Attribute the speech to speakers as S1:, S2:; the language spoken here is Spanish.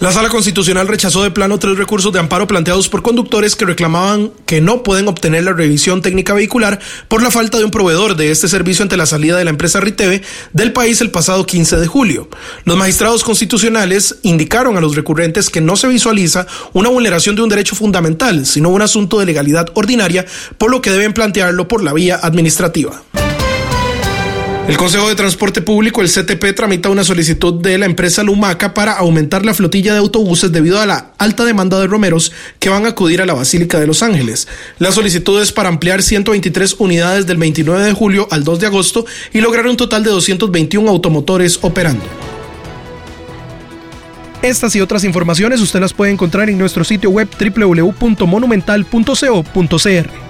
S1: La Sala Constitucional rechazó de plano tres recursos de amparo planteados por conductores que reclamaban que no pueden obtener la revisión técnica vehicular por la falta de un proveedor de este servicio ante la salida de la empresa Riteve del país el pasado 15 de julio. Los magistrados constitucionales indicaron a los recurrentes que no se visualiza una vulneración de un derecho fundamental, sino un asunto de legalidad ordinaria, por lo que deben plantearlo por la vía administrativa. El Consejo de Transporte Público, el CTP, tramita una solicitud de la empresa Lumaca para aumentar la flotilla de autobuses debido a la alta demanda de romeros que van a acudir a la Basílica de Los Ángeles. La solicitud es para ampliar 123 unidades del 29 de julio al 2 de agosto y lograr un total de 221 automotores operando. Estas y otras informaciones usted las puede encontrar en nuestro sitio web www.monumental.co.cr.